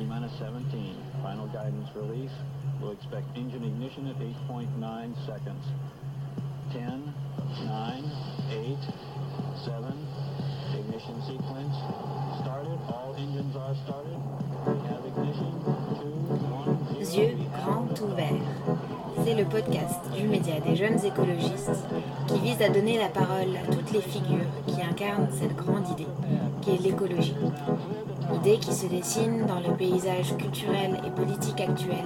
T-minus 17. Final guidance release. We'll expect engine ignition at 8.9 seconds. 10, 9, 8, 7. Ignition sequence started. All engines are started. We have ignition. 2, 1, 0. Yeux grands ouverts. C'est le podcast du média des jeunes écologistes qui vise à donner la parole à toutes les figures qui incarnent cette grande idée l'écologie. Idée qui se dessine dans le paysage culturel et politique actuel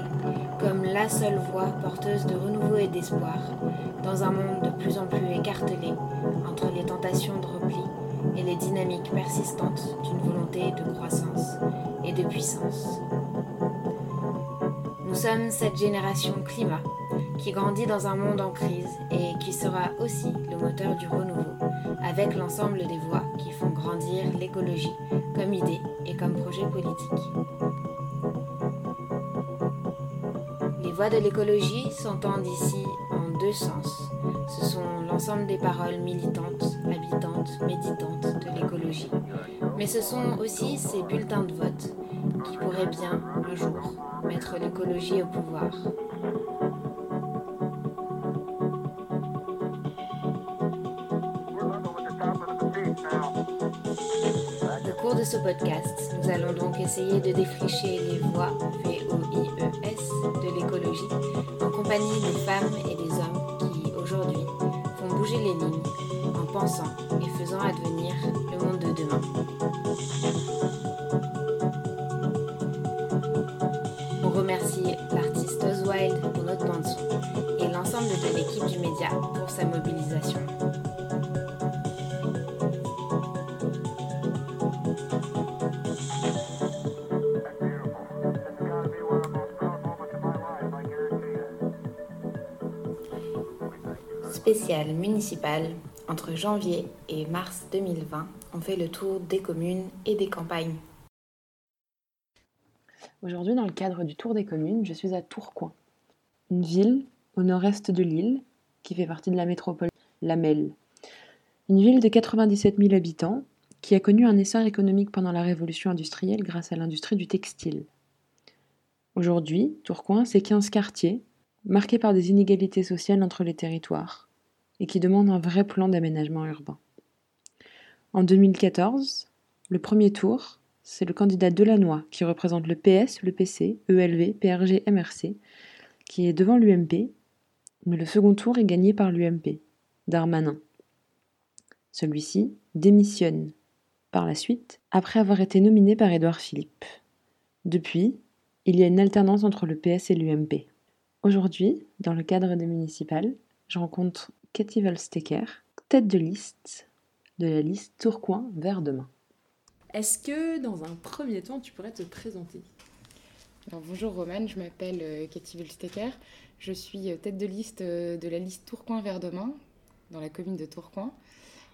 comme la seule voie porteuse de renouveau et d'espoir dans un monde de plus en plus écartelé entre les tentations de repli et les dynamiques persistantes d'une volonté de croissance et de puissance. Nous sommes cette génération climat qui grandit dans un monde en crise et qui sera aussi le moteur du renouveau, avec l'ensemble des voix qui font grandir l'écologie comme idée et comme projet politique. Les voix de l'écologie s'entendent ici en deux sens. Ce sont l'ensemble des paroles militantes, habitantes, méditantes de l'écologie. Mais ce sont aussi ces bulletins de vote qui pourraient bien, un jour, mettre l'écologie au pouvoir. De ce podcast, nous allons donc essayer de défricher les voies V-O-I-E-S de l'écologie en compagnie des femmes et des hommes qui, aujourd'hui, font bouger les lignes en pensant et faisant advenir le monde de demain. Spécial municipal, entre janvier et mars 2020, on fait le tour des communes et des campagnes. Aujourd'hui, dans le cadre du Tour des communes, je suis à Tourcoing, une ville au nord-est de l'île qui fait partie de la métropole Lamel. Une ville de 97 000 habitants qui a connu un essor économique pendant la révolution industrielle grâce à l'industrie du textile. Aujourd'hui, Tourcoing, c'est 15 quartiers marqués par des inégalités sociales entre les territoires et qui demandent un vrai plan d'aménagement urbain. En 2014, le premier tour, c'est le candidat Delannoy qui représente le PS, le PC, ELV, PRG, MRC, qui est devant l'UMP, mais le second tour est gagné par l'UMP, Darmanin. Celui-ci démissionne par la suite après avoir été nominé par Édouard Philippe. Depuis, il y a une alternance entre le PS et l'UMP. Aujourd'hui, dans le cadre des municipales, je rencontre Cathy Valstecker, tête de liste de la liste Tourcoing vers demain. Est-ce que dans un premier temps, tu pourrais te présenter? Alors, bonjour Romane, je m'appelle euh, Cathy Velstecker. Je suis euh, tête de liste euh, de la liste Tourcoing vers demain, dans la commune de Tourcoing.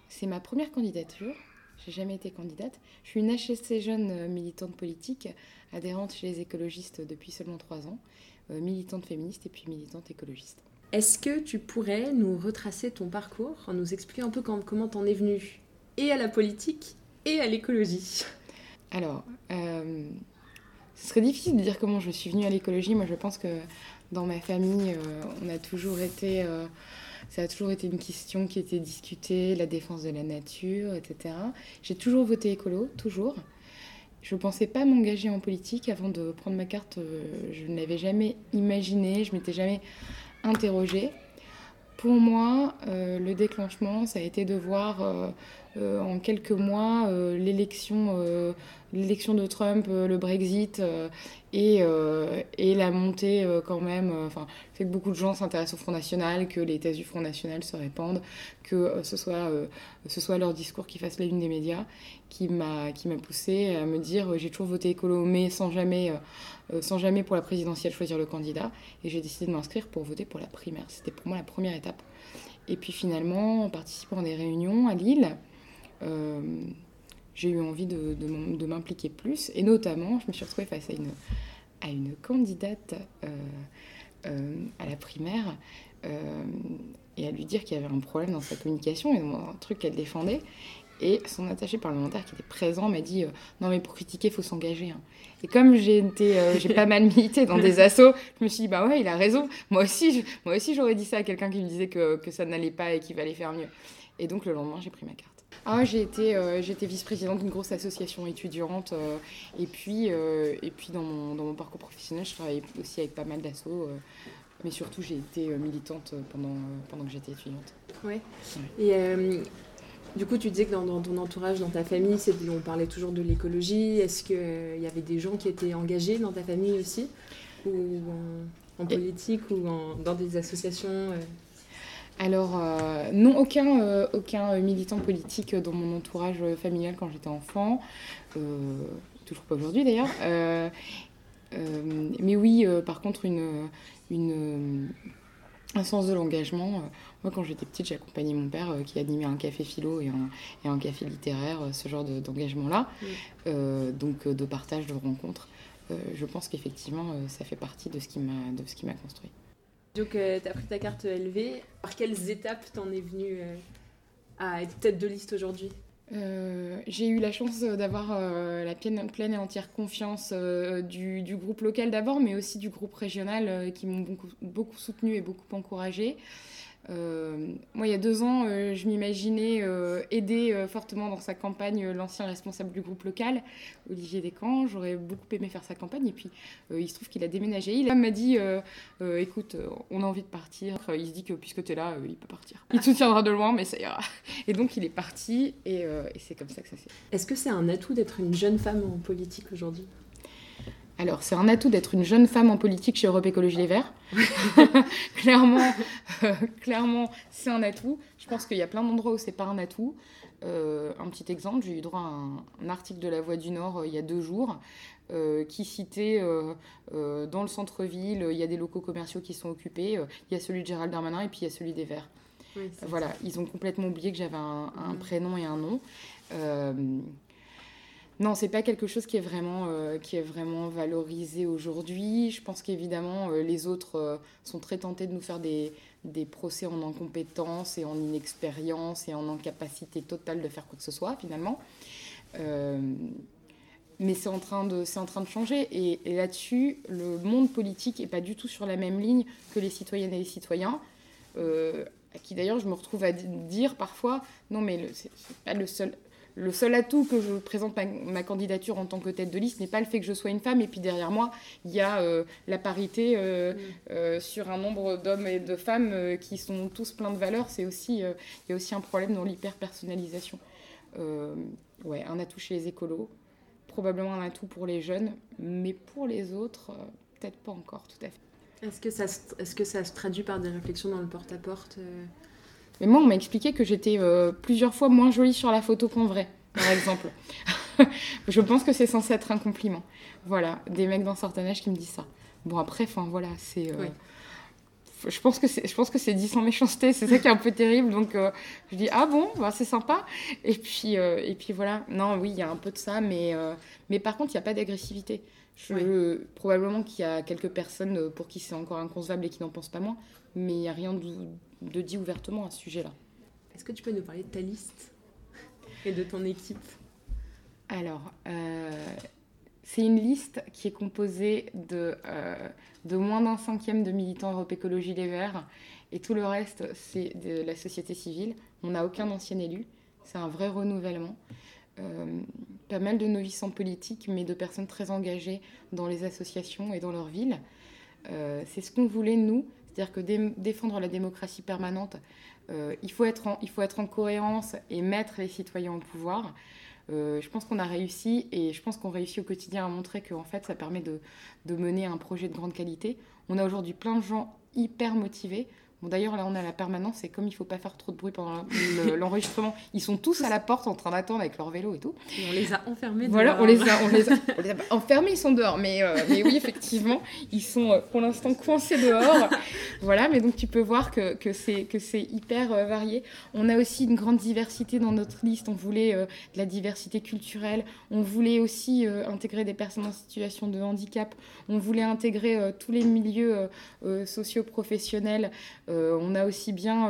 C'est ma première candidature. J'ai jamais été candidate. Je suis une HSC jeune militante politique, adhérente chez les écologistes depuis seulement trois ans, militante féministe et puis militante écologiste. Est-ce que tu pourrais nous retracer ton parcours en nous expliquant un peu comment t'en es venue et à la politique et à l'écologie? Alors, euh, ce serait difficile de dire comment je suis venue à l'écologie. Moi, je pense que dans ma famille, euh, on a toujours été, euh, ça a toujours été une question qui était discutée, la défense de la nature, etc. J'ai toujours voté écolo, toujours. Je ne pensais pas m'engager en politique avant de prendre ma carte. je ne l'avais jamais imaginé, je m'étais jamais interrogée. Pour moi, euh, le déclenchement, ça a été de voir euh, en quelques mois euh, l'élection euh, l'élection de Trump, le Brexit et, la montée quand même, enfin, fait que beaucoup de gens s'intéressent au Front National, que les thèses du Front National se répandent, que ce, soit, leur discours qui fasse la une des médias, qui m'a qui poussé à me dire j'ai toujours voté écolo, mais sans jamais, pour la présidentielle choisir le candidat. Et j'ai décidé de m'inscrire pour voter pour la primaire. C'était pour moi la première étape. Et puis finalement, en participant à des réunions à Lille, j'ai eu envie de, de m'im- de m'impliquer plus. Et notamment, je me suis retrouvée face à une, candidate euh, euh, à la primaire euh, et à lui dire qu'il y avait un problème dans sa communication et dans un truc qu'elle défendait. Et son attaché parlementaire qui était présent m'a dit Non, mais pour critiquer, il faut s'engager. Hein. Et comme j'ai pas mal milité dans des assos, je me suis dit Bah ouais, il a raison. Moi aussi, moi aussi j'aurais dit ça à quelqu'un qui me disait que, que ça n'allait pas et qu'il fallait faire mieux. Et donc le lendemain, j'ai pris ma carte. Ah, j'ai été, euh, été vice-présidente d'une grosse association étudiante. Euh, et puis, euh, et puis dans, mon, dans mon parcours professionnel, je travaillais aussi avec pas mal d'assauts. mais surtout, j'ai été militante pendant, pendant que j'étais étudiante. Ouais. Et du coup, tu disais que dans, ton entourage, dans ta famille, on parlait toujours de l'écologie. Est-ce qu'il y avait des gens qui étaient engagés dans ta famille aussi? Ou en, politique ou dans des associations alors, euh, non, aucun, euh, aucun militant politique dans mon entourage familial quand j'étais enfant, euh, toujours pas aujourd'hui d'ailleurs. mais oui, par contre, une, une, un sens de l'engagement. Moi, quand j'étais petite, j'accompagnais mon père qui animait un café philo et un, et un café littéraire, ce genre d'engagement-là, donc de partage, de rencontres. je pense qu'effectivement, ça fait partie de ce qui m'a construit. Donc, euh, tu as pris ta carte LV. Par quelles étapes t'en es venu euh, à être tête de liste aujourd'hui? Euh, j'ai eu la chance d'avoir la pleine, et entière confiance du, du, groupe local d'abord, mais aussi du groupe régional qui m'ont beaucoup, beaucoup soutenu et beaucoup encouragé. Euh, moi, il y a deux ans, euh, je m'imaginais euh, aider fortement dans sa campagne l'ancien responsable du groupe local, Olivier Descamps. J'aurais beaucoup aimé faire sa campagne. Et puis, il se trouve qu'il a déménagé. Il m'a dit Écoute, on a envie de partir. Il se dit que puisque tu es là, il peut partir. Il te soutiendra de loin, mais ça ira. Et donc, il est parti. Et, et c'est comme ça que ça s'est fait. Est-ce que c'est un atout d'être une jeune femme en politique aujourd'hui? Alors, c'est un atout d'être une jeune femme en politique chez Europe Écologie Les Verts. clairement, euh, clairement c'est un atout. Je pense qu'il y a plein d'endroits où c'est pas un atout. Euh, un petit exemple, j'ai eu droit à un, article de La Voix du Nord euh, il y a deux jours qui citait dans le centre-ville, il y a des locaux commerciaux qui sont occupés, il y a celui de Gérald Darmanin et puis il y a celui des Verts. voilà, ils ont complètement oublié que j'avais un, un, mm. prénom et un nom. Non, c'est pas quelque chose qui est vraiment, euh, valorisé aujourd'hui. Je pense qu'évidemment, euh, les autres euh, sont très tentés de nous faire des, procès en incompétence et en inexpérience et en incapacité totale de faire quoi que ce soit, finalement. mais c'est en, train de, en train de changer. Et, là-dessus, le monde politique n'est pas du tout sur la même ligne que les citoyennes et les citoyens. à qui d'ailleurs je me retrouve à dire parfois, non mais c'est pas le seul, le seul atout que je présente ma, candidature en tant que tête de liste n'est pas le fait que je sois une femme. Et puis derrière moi, il y a euh, la parité euh, mm. euh, sur un nombre d'hommes et de femmes qui sont tous pleins de valeurs. C'est aussi, il y a aussi un problème dans l'hyper-personnalisation. ouais, un atout chez les écolos, probablement un atout pour les jeunes, mais pour les autres, peut-être pas encore tout à fait. Est-ce que, ça, est-ce que ça se traduit par des réflexions dans le porte-à-porte mais moi, on m'a expliqué que j'étais euh, plusieurs fois moins jolie sur la photo qu'en vrai, par exemple. je pense que c'est censé être un compliment. Voilà, des mecs d'un certain âge qui me disent ça. Bon, après, enfin, voilà, c'est. Euh, je pense que c'est, je pense que c'est dit sans méchanceté, c'est ça qui est un peu terrible. Donc, euh, je dis ah bon, bah, c'est sympa. Et puis, et puis voilà. Non, oui, il y a un peu de ça, mais, mais par contre, il n'y a pas d'agressivité. Je, Probablement qu'il y a quelques personnes pour qui c'est encore inconcevable et qui n'en pensent pas moins, mais il n'y a rien de, de dit ouvertement à ce sujet-là. Est-ce que tu peux nous parler de ta liste et de ton équipe? Alors, euh, c'est une liste qui est composée de, euh, de moins d'un cinquième de militants Europe Écologie Les Verts et tout le reste, c'est de la société civile. On n'a aucun ancien élu. C'est un vrai renouvellement. Euh, pas mal de novices en politique, mais de personnes très engagées dans les associations et dans leur ville. c'est ce qu'on voulait, nous, c'est-à-dire que défendre la démocratie permanente, euh, il, faut être en, cohérence et mettre les citoyens au pouvoir. Euh, je pense qu'on a réussi et je pense qu'on réussit au quotidien à montrer que en fait, ça permet de mener un projet de grande qualité. On a aujourd'hui plein de gens hyper motivés. Bon, d'ailleurs, là, on a la permanence et comme il faut pas faire trop de bruit pendant l'enregistrement, ils sont tous à la porte en train d'attendre avec leur vélo et tout. on les a enfermés dehors. Voilà, on les a, on les a, enfermés, ils sont dehors. Mais, euh, mais oui, effectivement, ils sont euh, pour l'instant coincés dehors. voilà, mais donc tu peux voir que, que c'est hyper euh, varié. On a aussi une grande diversité dans notre liste. On voulait de la diversité culturelle. On voulait aussi intégrer des personnes en situation de handicap. On voulait intégrer tous les milieux socio-professionnels. On a aussi bien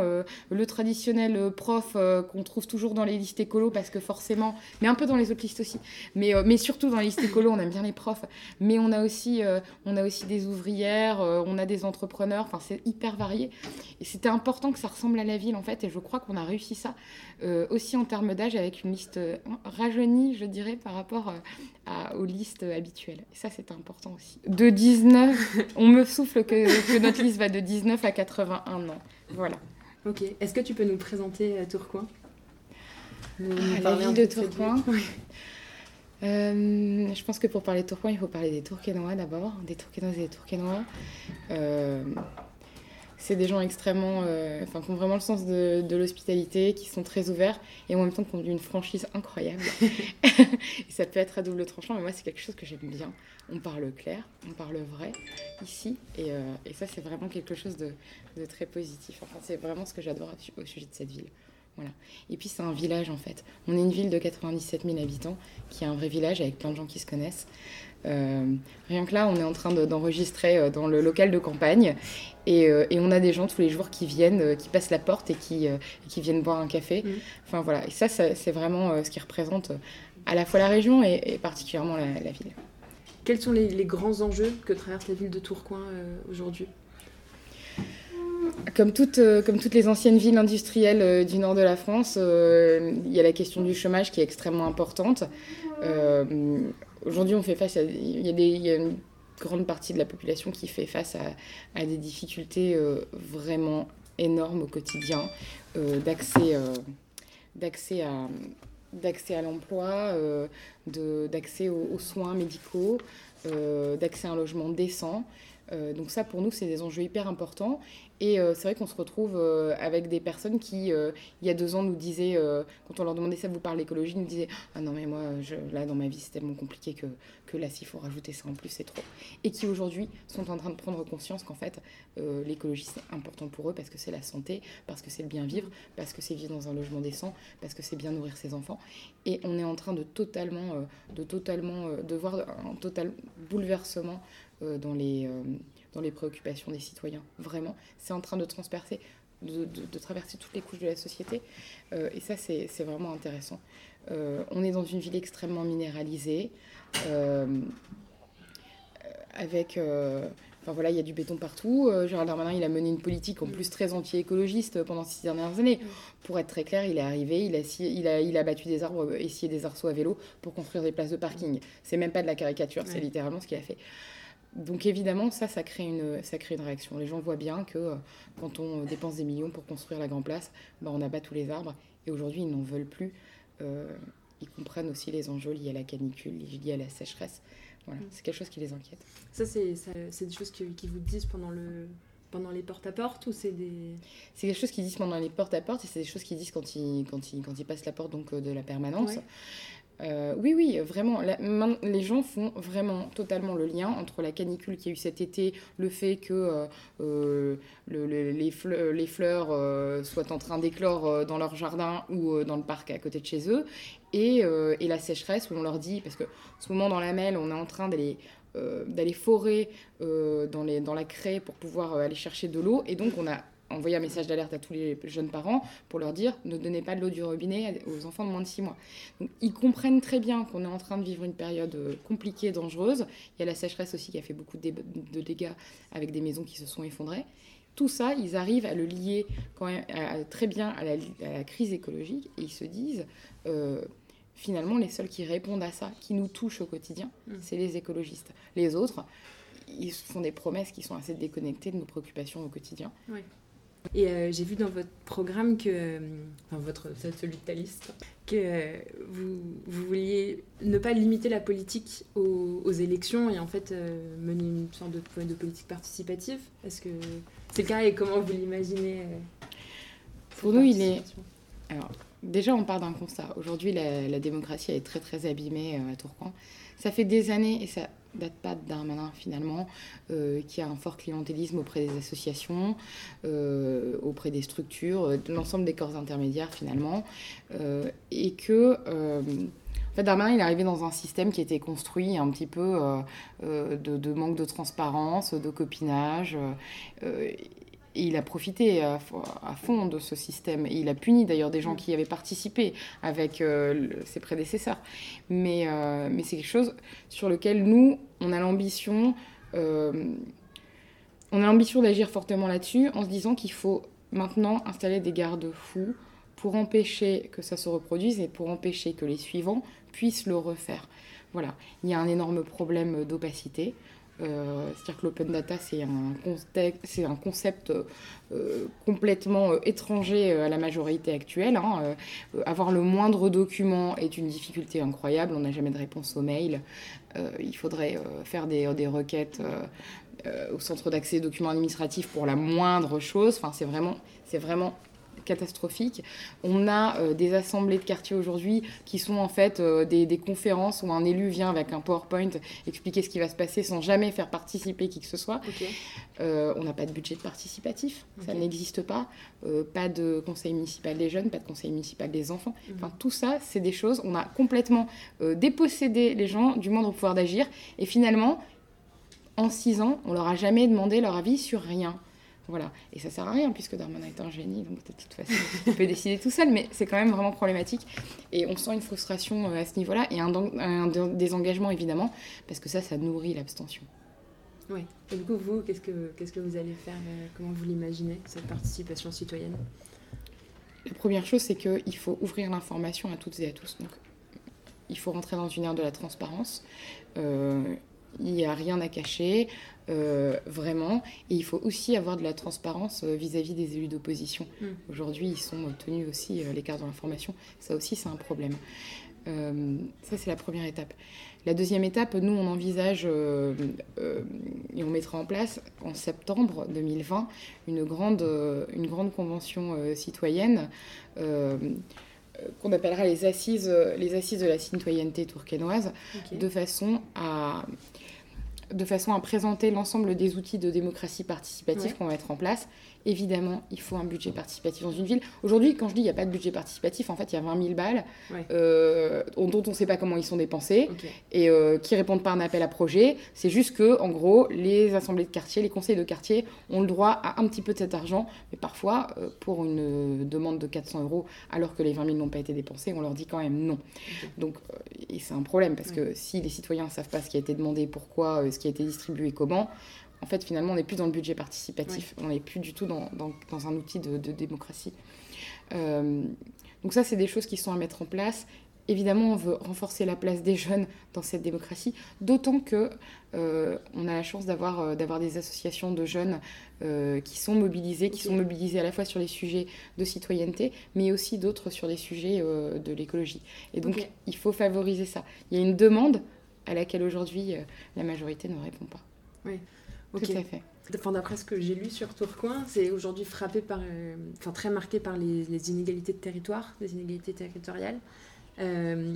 le traditionnel prof qu'on trouve toujours dans les listes écolo parce que forcément, mais un peu dans les autres listes aussi, mais, surtout dans les listes écolo, on aime bien les profs, mais on a aussi, on a aussi des ouvrières, on a des entrepreneurs, enfin c'est hyper varié. Et c'était important que ça ressemble à la ville en fait, et je crois qu'on a réussi ça aussi en termes d'âge avec une liste rajeunie, je dirais, par rapport à, aux listes habituelles. Et ça, c'est important aussi. De 19, on me souffle que, notre liste va de 19 à 81 ans. Voilà. Ok. Est-ce que tu peux nous présenter euh, Tourcoing? Ah, La ville de Tourcoing euh, je pense que pour parler de Tourcoing, il faut parler des Tourquenois d'abord, des Tourquenoises et des Tourquenois. Euh, c'est des gens extrêmement, euh, qui ont vraiment le sens de, l'hospitalité, qui sont très ouverts et en même temps qui ont une franchise incroyable. ça peut être à double tranchant, mais moi, c'est quelque chose que j'aime bien. On parle clair, on parle vrai ici, et, euh, ça, c'est vraiment quelque chose de, très positif. Enfin, c'est vraiment ce que j'adore au sujet de cette ville. Voilà. Et puis c'est un village en fait. On est une ville de 97 000 habitants qui est un vrai village avec plein de gens qui se connaissent. Euh, rien que là, on est en train d'enregistrer euh, dans le local de campagne et, euh, et, on a des gens tous les jours qui viennent, qui passent la porte et qui, qui viennent boire un café. Mmh. Enfin voilà, et ça, c'est vraiment ce qui représente à la fois la région et, particulièrement la, ville. Quels sont les, les, grands enjeux que traverse la ville de Tourcoing aujourd'hui? Comme toutes, comme toutes les anciennes villes industrielles du nord de la France, il y a la question du chômage qui est extrêmement importante. Aujourd'hui, on fait face à. Il y, a une grande partie de la population qui fait face à, des difficultés euh, vraiment énormes au quotidien euh, d'accès euh, à l'emploi, d'accès aux, soins médicaux, d'accès à un logement décent. donc ça, pour nous, c'est des enjeux hyper importants. Et euh, c'est vrai qu'on se retrouve euh, avec des personnes qui, euh, il y a deux ans, nous disaient, quand on leur demandait ça vous parle l'écologie, nous disaient Ah non, mais moi, là, dans ma vie, c'est tellement compliqué que, que là, s'il faut rajouter ça en plus, c'est trop. Et qui aujourd'hui sont en train de prendre conscience qu'en fait, l'écologie, c'est important pour eux parce que c'est la santé, parce que c'est le bien vivre, parce que c'est vivre dans un logement décent, parce que c'est bien nourrir ses enfants. Et on est en train de totalement, de, totalement, de voir un total bouleversement dans les dans les préoccupations des citoyens. Vraiment, c'est en train de transpercer, de, traverser toutes les couches de la société. Euh, et ça, c'est vraiment intéressant. Euh, on est dans une ville extrêmement minéralisée, euh, avec... Enfin voilà, il y a du béton partout. Gérald Darmanin, il a mené une politique en plus très anti-écologiste pendant ces dernières années. Pour être très clair, il est arrivé, il a, il a, il a battu des arbres et scié des arceaux à vélo pour construire des places de parking. C'est même pas de la caricature, c'est littéralement ce qu'il a fait. Donc évidemment, ça, ça crée, une, ça crée une réaction. Les gens voient bien que euh, quand on dépense des millions pour construire la Grand Place, bah, on abat tous les arbres. Et aujourd'hui, ils n'en veulent plus. Euh, ils comprennent aussi les enjeux liés à la canicule, liés à la sécheresse. Voilà, mm. c'est quelque chose qui les inquiète. Ça, c'est des choses qui, vous disent pendant le, pendant les porte-à-porte ou c'est des... C'est quelque chose qu'ils disent pendant les porte-à-porte et c'est des choses qu'ils disent quand ils, quand, ils, quand ils passent la porte donc, euh, de la permanence. Euh, oui, oui, vraiment. les gens font vraiment totalement le lien entre la canicule qu'il y a eu cet été, le fait que euh, euh, les, fleurs, soient en train d'éclore dans leur jardin ou dans le parc à côté de chez eux, et, la sécheresse où on leur dit, parce que ce moment dans la mêle, on est en train d'aller d'aller forer dans, dans la craie pour pouvoir aller chercher de l'eau, et donc on a envoyer un message d'alerte à tous les jeunes parents pour leur dire ne donnez pas de l'eau du robinet aux enfants de moins de 6 mois. Donc, ils comprennent très bien qu'on est en train de vivre une période euh, compliquée, dangereuse. Il y a la sécheresse aussi qui a fait beaucoup de, dégâts avec des maisons qui se sont effondrées. Tout ça, ils arrivent à le lier quand même, très bien à la, crise écologique et ils se disent euh, finalement les seuls qui répondent à ça, qui nous touchent au quotidien, mmh. c'est les écologistes. Les autres, ils font des promesses qui sont assez déconnectées de nos préoccupations au quotidien. Oui. Et euh, j'ai vu dans votre programme que, enfin votre, celui de liste, que euh, vous, vous, vouliez ne pas limiter la politique aux, élections et en fait euh, mener une sorte de, de politique participative. Est-ce que c'est le cas et comment vous l'imaginez Pour nous, il est. Alors, déjà, on part d'un constat. Aujourd'hui, la, démocratie est très très abîmée à Tourcoing. Ça fait des années et ça date pas Darmanin finalement, euh, qui a un fort clientélisme auprès des associations, euh, auprès des structures, euh, de l'ensemble des corps intermédiaires finalement, et que en fait, Darmanin, il est arrivé dans un système qui était construit un petit peu de, manque de transparence, de copinage. Et il a profité à, fond de ce système. Et il a puni d'ailleurs des gens qui avaient participé avec ses prédécesseurs. Mais, mais c'est quelque chose sur lequel nous, on a l'ambition on a l'ambition d'agir fortement là-dessus en se disant qu'il faut maintenant installer des garde-fous pour empêcher que ça se reproduise et pour empêcher que les suivants puissent le refaire. Voilà, il y a un énorme problème d'opacité. Euh, c'est-à-dire que l'open data, c'est un, concept euh, complètement euh, étranger à la majorité actuelle. Hein. avoir le moindre document est une difficulté incroyable. On n'a jamais de réponse au mail. il faudrait faire des, requêtes au centre d'accès aux documents administratifs pour la moindre chose. C'est vraiment catastrophique. On a euh, des assemblées de quartier aujourd'hui qui sont en fait euh, des, conférences où un élu vient avec un PowerPoint expliquer ce qui va se passer sans jamais faire participer qui que ce soit. Euh, on n'a pas de budget participatif, ça n'existe pas. pas de conseil municipal des jeunes, pas de conseil municipal des enfants. Mhm. Enfin, tout ça, c'est des choses. On a complètement dépossédé les gens du moindre pouvoir d'agir. Et finalement, en six ans, on leur a jamais demandé leur avis sur rien. Voilà. Et ça sert à rien puisque Darmanin est un génie, donc de toute façon, il peut décider tout seul, mais c'est quand même vraiment problématique. Et on sent une frustration euh, à ce niveau-là et un, un, désengagement évidemment, parce que ça, ça nourrit l'abstention. Oui. Et du coup, vous, qu'est-ce que, qu'est-ce que vous allez faire euh, Comment vous l'imaginez, cette participation citoyenne? La première chose, c'est qu'il faut ouvrir l'information à toutes et à tous. Donc, il faut rentrer dans une ère de la transparence. Euh, il n'y a rien à cacher. Euh, vraiment. Et il faut aussi avoir de la transparence euh, vis-à-vis des élus d'opposition. Mm. Aujourd'hui, ils sont tenus aussi à l'écart de l'information. Ça aussi, c'est un problème. Euh, ça, c'est la première étape. La deuxième étape, nous, on envisage et on mettra en place en septembre 2020 une grande, une grande convention citoyenne qu'on appellera les assises, les assises de la citoyenneté tourquenoise, de façon à de façon à présenter l'ensemble des outils de démocratie participative qu'on va mettre en place évidemment, il faut un budget participatif dans une ville. Aujourd'hui, quand je dis il n'y a pas de budget participatif, en fait, il y a 20 000 balles euh, dont on ne sait pas comment ils sont dépensés et euh, qui répondent pas à un appel à projet. C'est juste que, en gros, les assemblées de quartier, les conseils de quartier ont le droit à un petit peu de cet argent, mais parfois, euh, pour une demande de 400 euros, alors que les 20 000 n'ont pas été dépensés, on leur dit quand même non. Donc, et c'est un problème parce que si les citoyens ne savent pas ce qui a été demandé, pourquoi, ce qui a été distribué, comment, en fait, finalement, on n'est plus dans le budget participatif, on n'est plus du tout dans, un outil de, démocratie. Euh, donc ça, c'est des choses qui sont à mettre en place. Évidemment, on veut renforcer la place des jeunes dans cette démocratie, d'autant que euh, on a la chance d'avoir euh, des associations de jeunes qui sont mobilisés, qui sont mobilisés à la fois sur les sujets de citoyenneté, mais aussi d'autres sur les sujets de l'écologie. Et donc, il faut favoriser ça. Il y a une demande à laquelle aujourd'hui la majorité ne répond pas. Oui. Tout à fait. Enfin, d'après ce que j'ai lu sur Tourcoing, c'est aujourd'hui frappé par, euh, enfin très marqué par les, inégalités de territoire, les inégalités territoriales. Euh,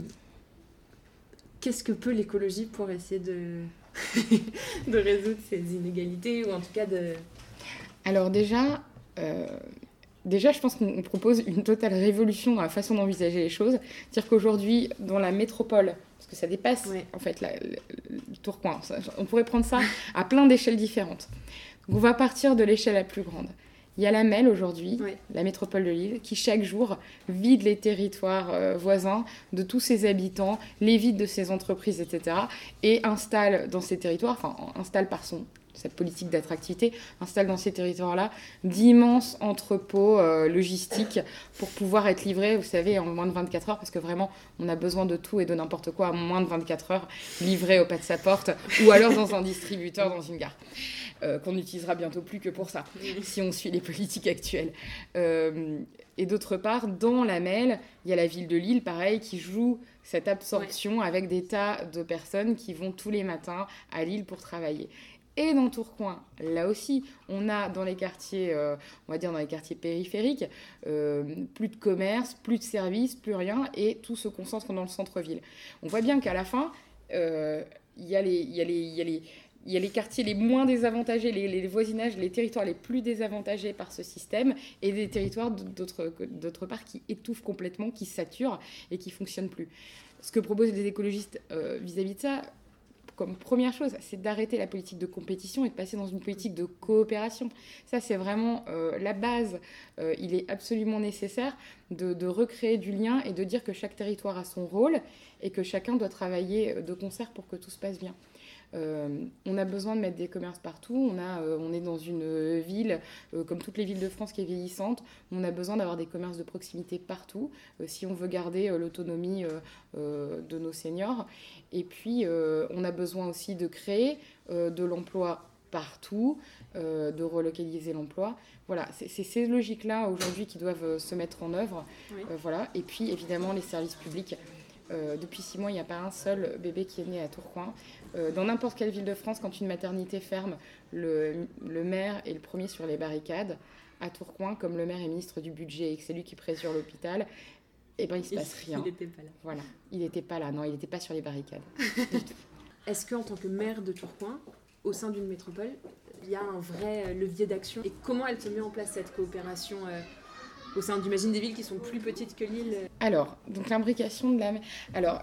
qu'est-ce que peut l'écologie pour essayer de, de résoudre ces inégalités ou en tout cas de... Alors déjà, euh, déjà je pense qu'on propose une totale révolution dans la façon d'envisager les choses. C'est-à-dire qu'aujourd'hui, dans la métropole, parce que ça dépasse en fait le Tourcoing. On pourrait prendre ça à plein d'échelles différentes. on va partir de l'échelle la plus grande. Il y a la MEL aujourd'hui, la métropole de Lille, qui chaque jour vide les territoires euh, voisins de tous ses habitants, les vide de ses entreprises, etc. et installe dans ces territoires, enfin installe par son cette politique d'attractivité, installe dans ces territoires-là d'immenses entrepôts euh, logistiques pour pouvoir être livrés, vous savez, en moins de 24 heures, parce que vraiment, on a besoin de tout et de n'importe quoi en moins de 24 heures, livré au pas de sa porte, ou alors dans un distributeur dans une gare. Euh, qu'on n'utilisera bientôt plus que pour ça, si on suit les politiques actuelles. Euh, et d'autre part, dans la MEL, il y a la ville de Lille, pareil, qui joue cette absorption avec des tas de personnes qui vont tous les matins à Lille pour travailler. Et dans Tourcoing, là aussi, on a dans les quartiers, euh, on va dire dans les quartiers périphériques, euh, plus de commerce, plus de services, plus rien, et tout se concentre dans le centre-ville. On voit bien qu'à la fin, euh, il y, a les, y, y, y a les quartiers les moins désavantagés, les, voisinages, les territoires les plus désavantagés par ce système, et des territoires d'autre part qui étouffent complètement, qui saturent et qui fonctionnent plus. Ce que proposent les écologistes vis à -vis de ça, comme première chose, c'est d'arrêter la politique de compétition et de passer dans une politique de coopération. Ça, c'est vraiment euh, la base. Euh, il est absolument nécessaire de, de, recréer du lien et de dire que chaque territoire a son rôle et que chacun doit travailler de concert pour que tout se passe bien. Euh, on a besoin de mettre des commerces partout. On, a, euh, on est dans une ville, euh, comme toutes les villes de France, qui est vieillissante. On a besoin d'avoir des commerces de proximité partout si on veut garder l'autonomie de nos seniors. Et puis, on a besoin aussi de créer de l'emploi partout, de relocaliser l'emploi. Voilà, c'est ces logiques-là aujourd'hui qui doivent se mettre en œuvre. voilà. Et puis, évidemment, les services publics. depuis six mois, il n'y a pas un seul bébé qui est né à Tourcoing. Euh, dans n'importe quelle ville de France, quand une maternité ferme, le, maire est le premier sur les barricades. À Tourcoing, comme le maire est ministre du budget et que c'est lui qui présure l'hôpital, eh ben, il ne se passe rien. Il n'était pas là. Voilà, il n'était pas là. Non, il n'était pas sur les barricades. Est-ce qu'en tant que maire de Tourcoing, au sein d'une métropole, il y a un vrai levier d'action Et comment elle se met en place cette coopération euh, au sein d'imagine des villes qui sont plus petites que Lille Alors, donc l'imbrication de la... Alors,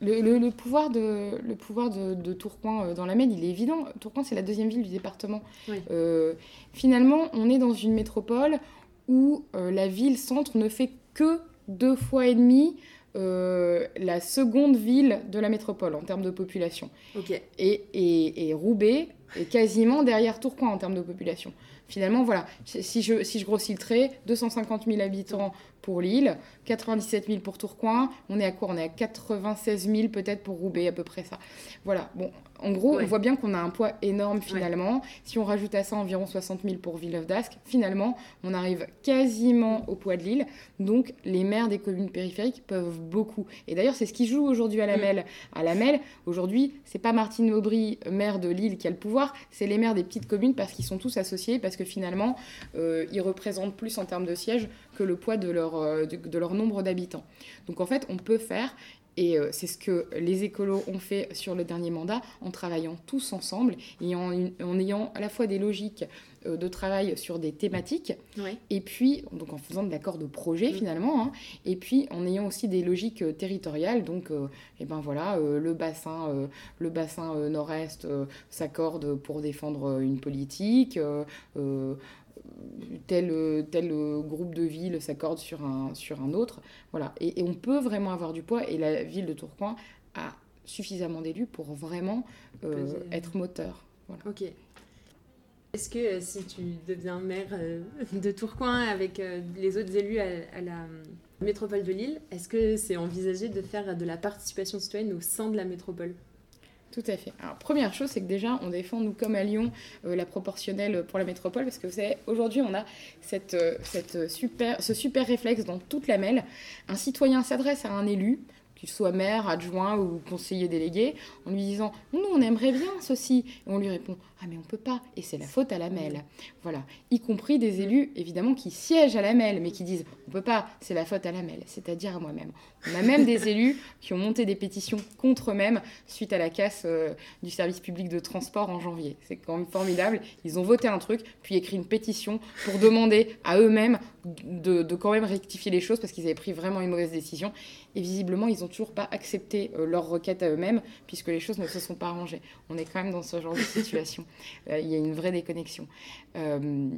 le, pouvoir de, le pouvoir de, Tourcoing euh, dans la Maine, il est évident. Tourcoing, c'est la deuxième ville du département. Euh, finalement, on est dans une métropole où euh, la ville-centre ne fait que deux fois et demi la seconde ville de la métropole en termes de population. Et, et, Roubaix est quasiment derrière Tourcoing en termes de population. Finalement, voilà, si je, si je grossis le trait, 250 000 habitants pour Lille, 97 000 pour Tourcoing. On est à quoi? On est à 96 000 peut-être pour Roubaix, à peu près ça. Voilà, bon, en gros, on voit bien qu'on a un poids énorme finalement. Si on rajoute à ça environ 60 000 pour Villeneuve d'Ascq, finalement, on arrive quasiment au poids de Lille. Donc, les maires des communes périphériques peuvent beaucoup. Et d'ailleurs, c'est ce qui joue aujourd'hui à la MEL. À la MEL, aujourd'hui, c'est pas Martine Aubry, maire de Lille, qui a le pouvoir, c'est les maires des petites communes parce qu'ils sont tous associés, parce que finalement, euh, ils représentent plus en termes de sièges que le poids de leur, euh, de leur nombre d'habitants. Donc en fait, on peut faire et euh, c'est ce que les écolos ont fait sur le dernier mandat, en travaillant tous ensemble et en, ayant à la fois des logiques euh, de travail sur des thématiques, et puis donc en faisant de l'accord de projet mm. finalement, hein, et puis en ayant aussi des logiques euh, territoriales. Donc, et ben voilà, le bassin, le bassin nord-est s'accorde pour défendre une politique tel, tel groupe de villes s'accorde sur un, sur un autre. Voilà. Et, on peut vraiment avoir du poids. Et la ville de Tourcoing a suffisamment d'élus pour vraiment euh, être moteur. Voilà. Ok. Est-ce que euh, si tu deviens maire euh, de Tourcoing avec les autres élus à, la métropole de Lille, est-ce que c'est envisagé de faire de la participation citoyenne au sein de la métropole? Tout à fait. Alors, première chose, c'est que déjà, on défend, nous, comme à Lyon, euh, la proportionnelle pour la métropole, parce que vous savez, aujourd'hui, on a euh, cette super, ce super réflexe dans toute la mêle. Un citoyen s'adresse à un élu, qu'il soit maire, adjoint ou conseiller délégué, en lui disant Nous, on aimerait bien ceci. Et on lui répond Ah, mais on peut pas. Et c'est la faute à la mêle. Voilà. Y compris des élus, évidemment, qui siègent à la mêle, mais qui disent On peut pas, c'est la faute à la mêle, c'est-à-dire à, moi-même. On a même des élus qui ont monté des pétitions contre eux-mêmes suite à la casse euh, du service public de transport en janvier. C'est quand même formidable. Ils ont voté un truc, puis écrit une pétition pour demander à eux-mêmes de, de quand même rectifier les choses parce qu'ils avaient pris vraiment une mauvaise décision. Et visiblement, ils n'ont toujours pas accepté euh, leur requête à eux-mêmes, puisque les choses ne se sont pas arrangées. On est quand même dans ce genre de situation. Euh, il y a une vraie déconnexion. Euh,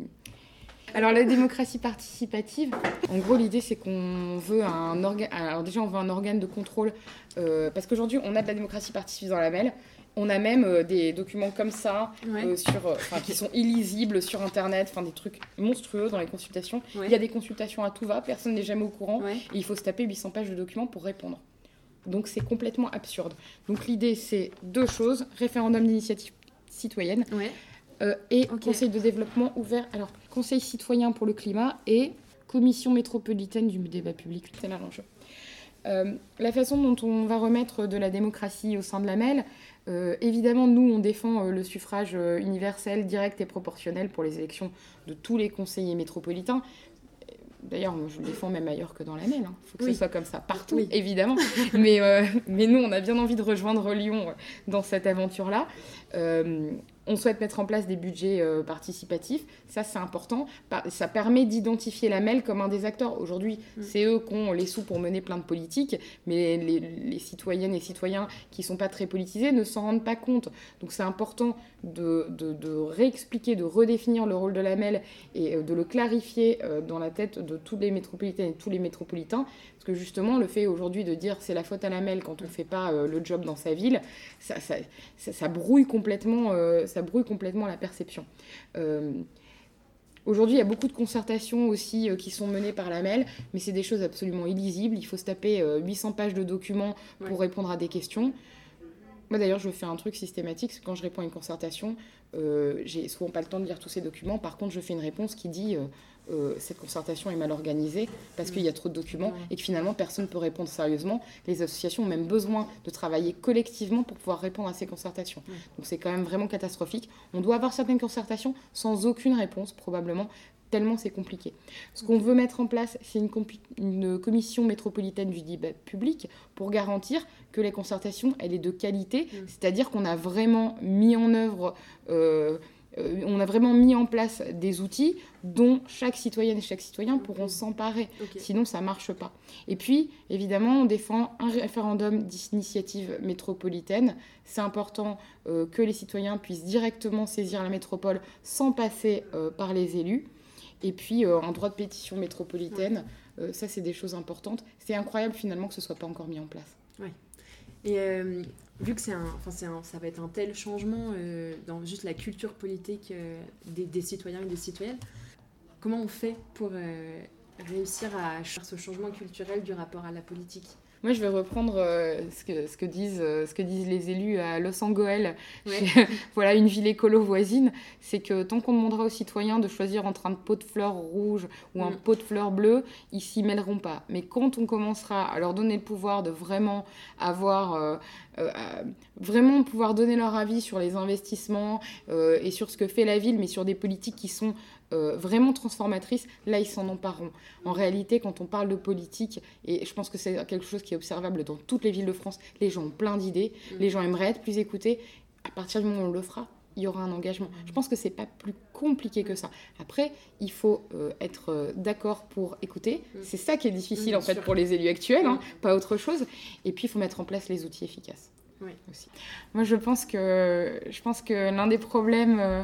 alors la démocratie participative, en gros l'idée c'est qu'on veut un organe, alors déjà on veut un organe de contrôle, parce qu'aujourd'hui on a de la démocratie participative dans la MEL, on a même euh, des documents comme ça, euh, sur, euh, qui sont illisibles sur Internet, enfin des trucs monstrueux dans les consultations. Il y a des consultations à tout va, personne n'est jamais au courant, et il faut se taper 800 pages de documents pour répondre. Donc c'est complètement absurde. Donc l'idée c'est deux choses, référendum d'initiative citoyenne et conseil de développement ouvert. Alors conseil citoyen pour le climat et commission métropolitaine du débat public, c'est là l'enjeu. La façon dont on va remettre de la démocratie au sein de la MEL, euh, évidemment, nous, on défend euh, le suffrage euh, universel, direct et proportionnel pour les élections de tous les conseillers métropolitains. D'ailleurs, je le défends même ailleurs que dans la mêle. Il hein. faut que ce soit comme ça partout, évidemment. mais, mais nous, on a bien envie de rejoindre Lyon dans cette aventure-là. On souhaite mettre en place des budgets euh, participatifs. Ça, c'est important. Ça permet d'identifier la MEL comme un des acteurs. Aujourd'hui, mm. c'est eux qui ont les sous pour mener plein de politiques, mais les, citoyennes et citoyens qui ne sont pas très politisés ne s'en rendent pas compte. Donc, c'est important de, réexpliquer, de redéfinir le rôle de la MEL et euh, de le clarifier euh, dans la tête de tous les métropolitaines et tous les métropolitains. Parce que justement, le fait aujourd'hui de dire c'est la faute à la MEL quand on ne fait pas le job dans sa ville, ça, brouille complètement ça brouille complètement la perception. Euh, aujourd'hui, il y a beaucoup de concertations aussi euh, qui sont menées par la MEL, mais c'est des choses absolument illisibles. Il faut se taper 800 euh, pages de documents pour répondre à des questions. Moi d'ailleurs, je fais un truc systématique, quand je réponds à une concertation, j'ai souvent pas le temps de lire tous ces documents. Par contre, je fais une réponse qui dit euh, cette concertation est mal organisée parce qu'il y a trop de documents et que finalement personne ne peut répondre sérieusement. Les associations ont même besoin de travailler collectivement pour pouvoir répondre à ces concertations. Donc c'est quand même vraiment catastrophique. On doit avoir certaines concertations sans aucune réponse probablement tellement c'est compliqué. Ce qu'on veut mettre en place, c'est une, une, commission métropolitaine du débat public pour garantir que les concertations, elle est de qualité, c'est-à-dire qu'on a vraiment mis en œuvre euh, euh, on a vraiment mis en place des outils dont chaque citoyenne et chaque citoyen pourront s'emparer. Sinon, ça ne marche pas. Et puis, évidemment, on défend un référendum d'initiative métropolitaine. C'est important euh, que les citoyens puissent directement saisir la métropole sans passer euh, par les élus. Et puis, un droit de pétition métropolitaine, ça, c'est des choses importantes. C'est incroyable, finalement, que ce ne soit pas encore mis en place. Et euh, vu que c'est un, enfin c'est un, ça va être un tel changement euh, dans juste la culture politique euh, des, des, citoyens et des citoyennes, comment on fait pour réussir à faire ce changement culturel du rapport à la politique? Moi, je vais reprendre euh, ce, que, ce, que disent, euh, ce que disent les élus à Los Angeles, voilà, une ville écolo voisine. C'est que tant qu'on demandera aux citoyens de choisir entre un pot de fleurs rouge ou un mm. pot de fleurs bleues, ils s'y mêleront pas. Mais quand on commencera à leur donner le pouvoir de vraiment avoir euh, euh, vraiment pouvoir donner leur avis sur les investissements et sur ce que fait la ville, mais sur des politiques qui sont euh, vraiment transformatrices, là, ils s'en empareront. En réalité, quand on parle de politique, et je pense que c'est quelque chose qui est observable dans toutes les villes de France, les gens ont plein d'idées, mm. les gens aimeraient être plus écoutés. À partir du moment où on le fera, il y aura un engagement. Mm. Je pense que c'est pas plus compliqué que ça. Après, il faut être d'accord pour écouter. Mm. C'est ça qui est difficile en fait pour les élus actuels, hein, pas autre chose. Et puis, il faut mettre en place les outils efficaces. Aussi. Moi, je pense que, je pense que l'un des problèmes, euh,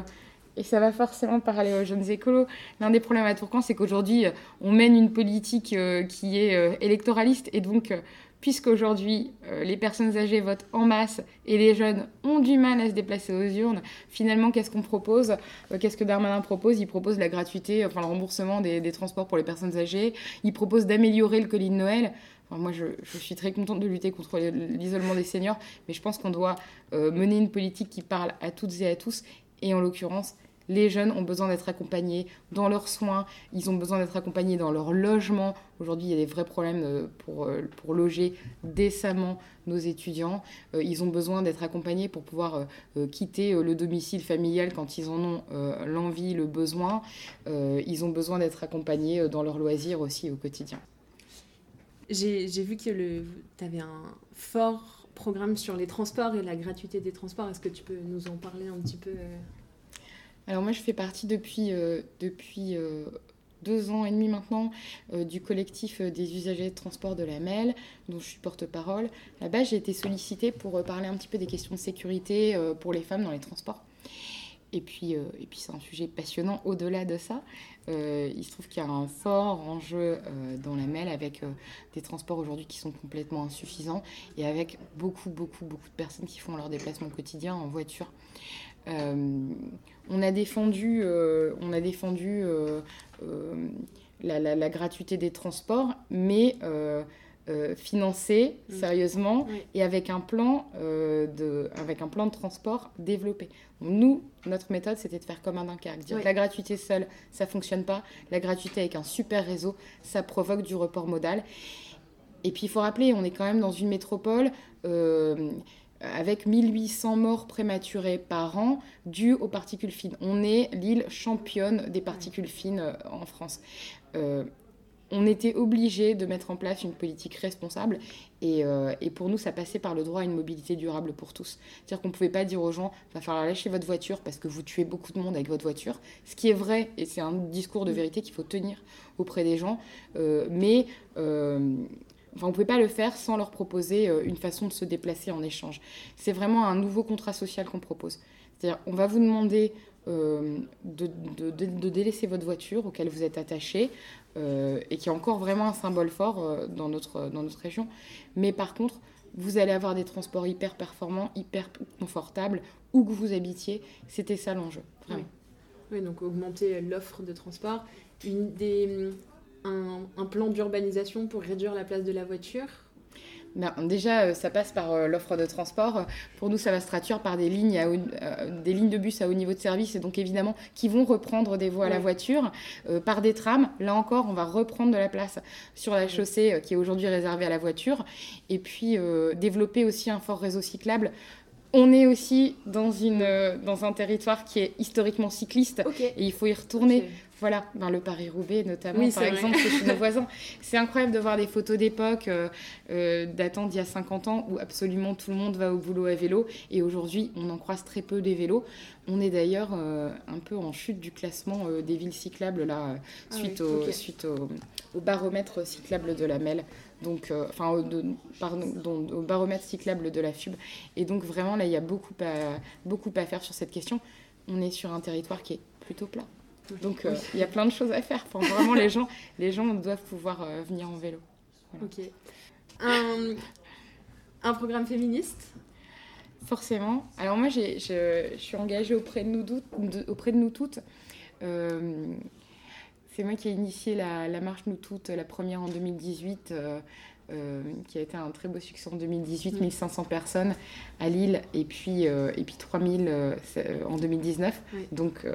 et ça va forcément parler aux jeunes écolos, l'un des problèmes à Tourcoing, c'est qu'aujourd'hui, euh, on mène une politique euh, qui est électoraliste, et donc, puisqu'aujourd'hui, les personnes âgées votent en masse et les jeunes ont du mal à se déplacer aux urnes, finalement, qu'est-ce qu'on propose? Qu'est-ce que Darmanin propose? Il propose la gratuité, enfin le remboursement des, transports pour les personnes âgées, il propose d'améliorer le colis de Noël. Moi, je, suis très contente de lutter contre l'isolement des seniors, mais je pense qu'on doit euh, mener une politique qui parle à toutes et à tous. Et en l'occurrence, les jeunes ont besoin d'être accompagnés dans leurs soins, ils ont besoin d'être accompagnés dans leur logement. Aujourd'hui, il y a des vrais problèmes euh, pour, euh, pour loger décemment nos étudiants. Ils ont besoin d'être accompagnés pour pouvoir quitter le domicile familial quand ils en ont l'envie, le besoin. Ils ont besoin d'être accompagnés dans leurs loisirs aussi au quotidien. J'ai vu que tu avais un fort programme sur les transports et la gratuité des transports. Est-ce que tu peux nous en parler un petit peu euh Alors moi, je fais partie depuis, euh, depuis euh, deux ans et demi maintenant du collectif des usagers de transport de la MEL, dont je suis porte-parole. Là-bas, j'ai été sollicitée pour parler un petit peu des questions de sécurité pour les femmes dans les transports. Et puis, et puis c'est un sujet passionnant au-delà de ça. Euh, il se trouve qu'il y a un fort enjeu euh, dans la MEL avec euh, des transports aujourd'hui qui sont complètement insuffisants et avec beaucoup, beaucoup, beaucoup de personnes qui font leur déplacement quotidien en voiture. on a défendu, on a défendu la, gratuité des transports, mais euh, financé mm. sérieusement et avec un, plan, euh, de, avec un plan de transport développé. nous, notre méthode, c'était de faire comme un Dunkerque. Dire que la gratuité seule, ça fonctionne pas. La gratuité avec un super réseau, ça provoque du report modal. Et puis, il faut rappeler, on est quand même dans une métropole euh, avec 1800 morts prématurées par an dues aux particules fines. On est l'île championne des particules fines en France on était obligé de mettre en place une politique responsable et, euh, et, pour nous ça passait par le droit à une mobilité durable pour tous. C'est-à-dire qu'on ne pouvait pas dire aux gens va falloir lâcher votre voiture parce que vous tuez beaucoup de monde avec votre voiture, ce qui est vrai et c'est un discours de vérité qu'il faut tenir auprès des gens, euh, mais euh, on ne pouvait pas le faire sans leur proposer une façon de se déplacer en échange. C'est vraiment un nouveau contrat social qu'on propose. C'est-à-dire, on va vous demander de, de, de, délaisser votre voiture auquel vous êtes attaché euh, et qui est encore vraiment un symbole fort euh, dans, notre, dans notre région. Mais par contre, vous allez avoir des transports hyper performants, hyper confortables, où que vous habitiez. C'était ça l'enjeu. Oui. donc augmenter l'offre de transport. Un, un plan d'urbanisation pour réduire la place de la voiture? Ben, déjà, euh, ça passe par euh, l'offre de transport. Pour nous, ça va se traduire par des lignes, à, euh, des lignes de bus à haut niveau de service, et donc évidemment, qui vont reprendre des voies à la voiture, par des trams. Là encore, on va reprendre de la place sur la chaussée qui est aujourd'hui réservée à la voiture, et puis développer aussi un fort réseau cyclable on est aussi dans, une, dans un territoire qui est historiquement cycliste et il faut y retourner. Voilà, dans le Paris-Roubaix notamment, par exemple, chez nos voisins. C'est incroyable de voir des photos d'époque euh, euh, datant d'il y a 50 ans où absolument tout le monde va au boulot à vélo et aujourd'hui on en croise très peu des vélos. On est d'ailleurs euh, un peu en chute du classement des villes cyclables là, ah suite, au, suite au, baromètre cyclable de la MEL. Donc, enfin, au, au baromètre cyclable de la FUB. Et donc, vraiment, là, il y a beaucoup à, beaucoup à faire sur cette question. On est sur un territoire qui est plutôt plat. Donc euh, il y a plein de choses à faire. Enfin, vraiment, les gens, les gens doivent pouvoir euh, venir en vélo. Ok. Un, un, programme féministe? Forcément. Alors moi, je, suis engagée auprès de nous, auprès de nous toutes. Euh, c'est moi qui ai initié la, la, marche Nous Toutes, la première en 2018. qui a été un très beau succès en 2018, 1500 mm. personnes à Lille et puis, et puis 3000 en 2019. Donc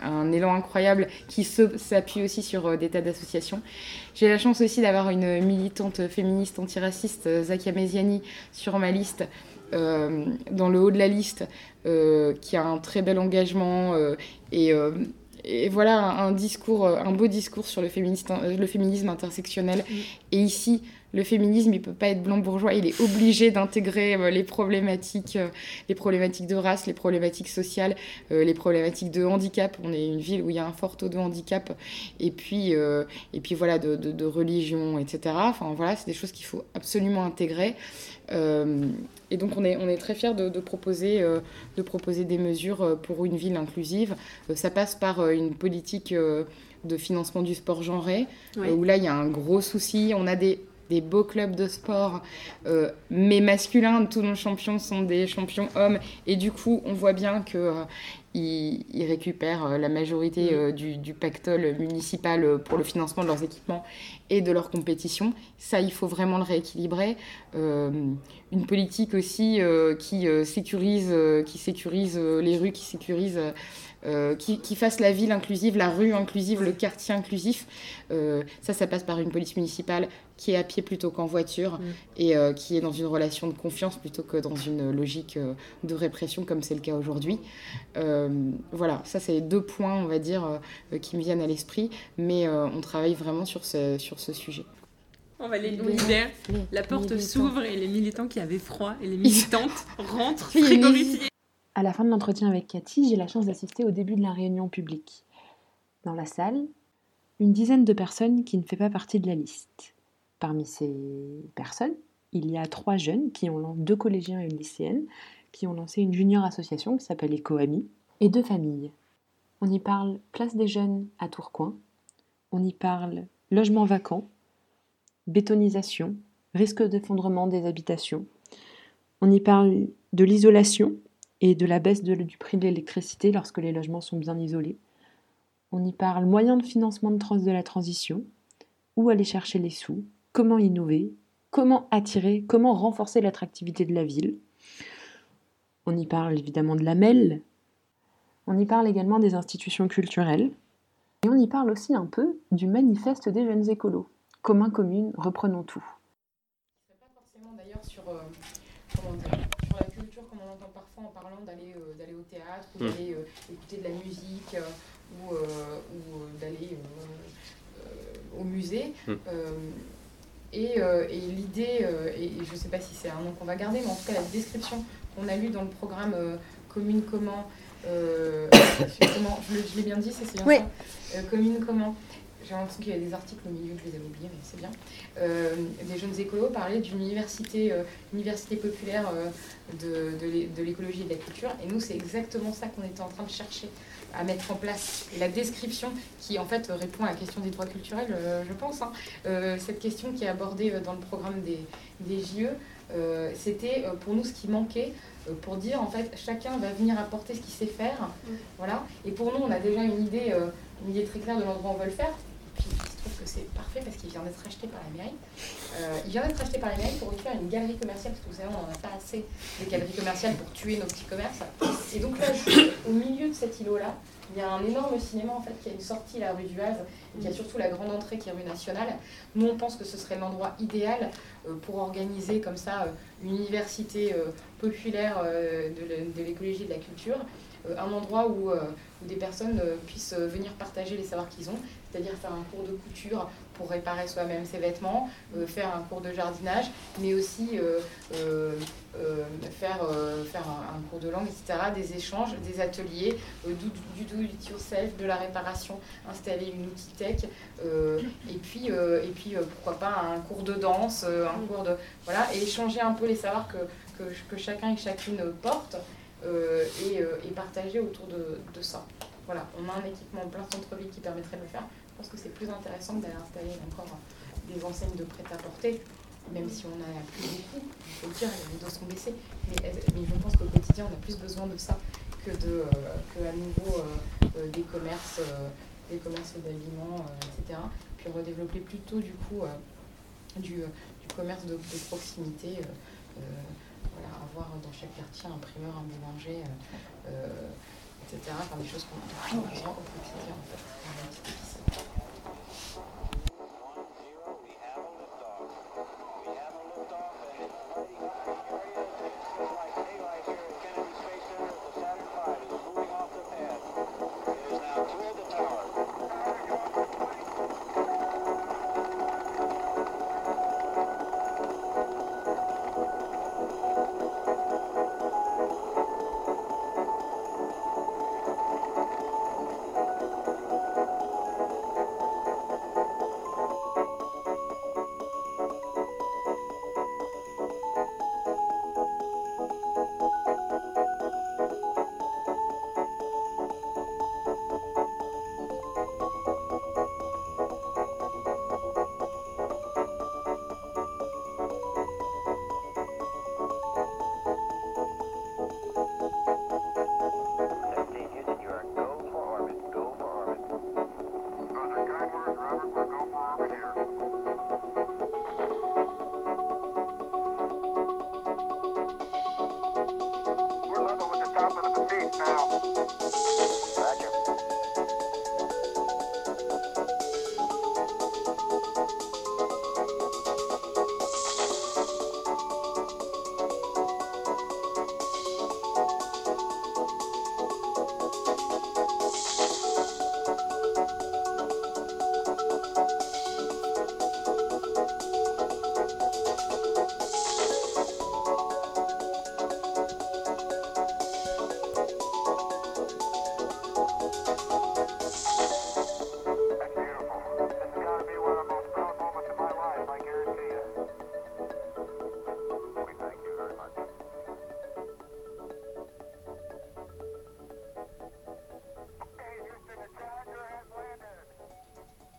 un élan incroyable qui s'appuie aussi sur euh, des tas d'associations. J'ai la chance aussi d'avoir une militante féministe antiraciste, euh, Zakia Meziani, sur ma liste, dans le haut de la liste, qui a un très bel engagement et, et voilà un, discours, un beau discours sur le, le féminisme intersectionnel. Et ici, le féminisme, il peut pas être blanc bourgeois, il est obligé d'intégrer euh, les problématiques, euh, les problématiques de race, les problématiques sociales, euh, les problématiques de handicap. On est une ville où il y a un fort taux de handicap, et puis, et puis voilà, de, de, religion, etc. Enfin voilà, c'est des choses qu'il faut absolument intégrer. et donc on est, on est très fiers de, de proposer, de proposer des mesures pour une ville inclusive. ça passe par une politique de financement du sport genré, où là il y a un gros souci. On a des des beaux clubs de sport, euh, mais masculins, tous nos champions sont des champions hommes, et du coup, on voit bien que euh, ils, récupèrent euh, la majorité mm. du, pactole municipal pour le financement de leurs équipements et de leurs compétitions. Ça, il faut vraiment le rééquilibrer. une politique aussi qui sécurise, qui sécurise les rues, qui sécurise euh, qui, qui, fasse la ville inclusive, la rue inclusive, le quartier inclusif. Euh, ça, ça passe par une police municipale qui est à pied plutôt qu'en voiture mm. et euh, qui est dans une relation de confiance plutôt que dans une logique de répression comme c'est le cas aujourd'hui. voilà, ça c'est deux points, on va dire, qui me viennent à l'esprit, mais on travaille vraiment sur ce, sur ce sujet. On va les ouvrir, la porte s'ouvre et les militants qui avaient froid et les militantes rentrent frigorifiés. À la fin de l'entretien avec Cathy, j'ai la chance d'assister au début de la réunion publique. Dans la salle, une dizaine de personnes qui ne font pas partie de la liste. Parmi ces personnes, il y a trois jeunes qui ont deux collégiens et une lycéenne qui ont lancé une junior association qui s'appelle EcoAmi et deux familles. On y parle place des jeunes à Tourcoing, on y parle logement vacant, bétonisation, risque d'effondrement des habitations, on y parle de l'isolation et de la baisse du prix de l'électricité lorsque les logements sont bien isolés. On y parle moyens de financement de, trans de la transition, où aller chercher les sous, comment innover, comment attirer, comment renforcer l'attractivité de la ville. On y parle évidemment de la MEL, on y parle également des institutions culturelles, et on y parle aussi un peu du manifeste des jeunes écolos. Commun commune, reprenons tout. Pas forcément d'ailleurs sur, euh, comment dire, entend parfois en parlant d'aller euh, au théâtre, ou hmm. d'aller euh, écouter de la musique, euh, ou, ou d'aller au musée. Mm. Et, et l'idée, et je ne sais pas si c'est un nom qu'on va garder, mais en tout cas la description qu'on a lue dans le programme Commune Comment, je l'ai bien dit, c'est bien oui. ça Commune Comment j'ai l'impression qu'il y a des articles au milieu, je les avais oubliés, mais c'est bien. Euh, des jeunes écolos parlaient d'une université, euh, université populaire euh, de, de l'écologie et de la culture. Et nous, c'est exactement ça qu'on était en train de chercher à mettre en place. la description qui, en fait, répond à la question des droits culturels, je pense. Hein. cette question qui est abordée dans le programme des, des JE, c'était pour nous ce qui manquait pour dire, en fait, chacun va venir apporter ce qu'il sait faire. Mm. Voilà. Et pour nous, on a déjà une idée, une idée très claire de l'endroit où on veut le faire puis il se trouve que c'est parfait parce qu'il vient d'être acheté par la mairie. Euh, il vient d'être acheté par la mairie pour faire une galerie commerciale, parce que vous savez, on n'en a pas assez de galeries commerciales pour tuer nos petits commerces. Et donc là, au milieu de cet îlot-là, il y a un énorme cinéma en fait qui a une sortie la rue du Vaz et qui a surtout la grande entrée qui est rue nationale. Nous on pense que ce serait l'endroit idéal euh, pour organiser comme ça euh, une université populaire de l'écologie et de la culture un endroit où, où des personnes euh, puissent venir partager les savoirs qu'ils ont, c'est-à-dire faire un cours de couture pour réparer soi-même ses vêtements, faire un cours de jardinage, mais aussi faire, un, cours de langue, etc., des échanges, des ateliers, du, du do it yourself, de la réparation, installer une outil tech, et puis, et puis pourquoi pas un cours de danse, un cours de. Voilà, et échanger un peu les savoirs que chacun et chacune porte. Euh, euh, et, partager autour de, ça. Voilà, on a un équipement plein centre-ville qui permettrait de le faire. Je pense que c'est plus intéressant d'aller installer encore des enseignes de prêt-à-porter, même si on a plus beaucoup, il faut le dire, les rideaux sont baissés. Mais, je pense qu'au quotidien, on a plus besoin de ça que, euh, que à nouveau des commerces, des commerces d'aliments, etc. Puis redévelopper plutôt du coup du, commerce de proximité avoir dans chaque quartier un primeur, un boulanger, euh, euh, etc. Enfin, des choses qu'on a au quotidien en fait.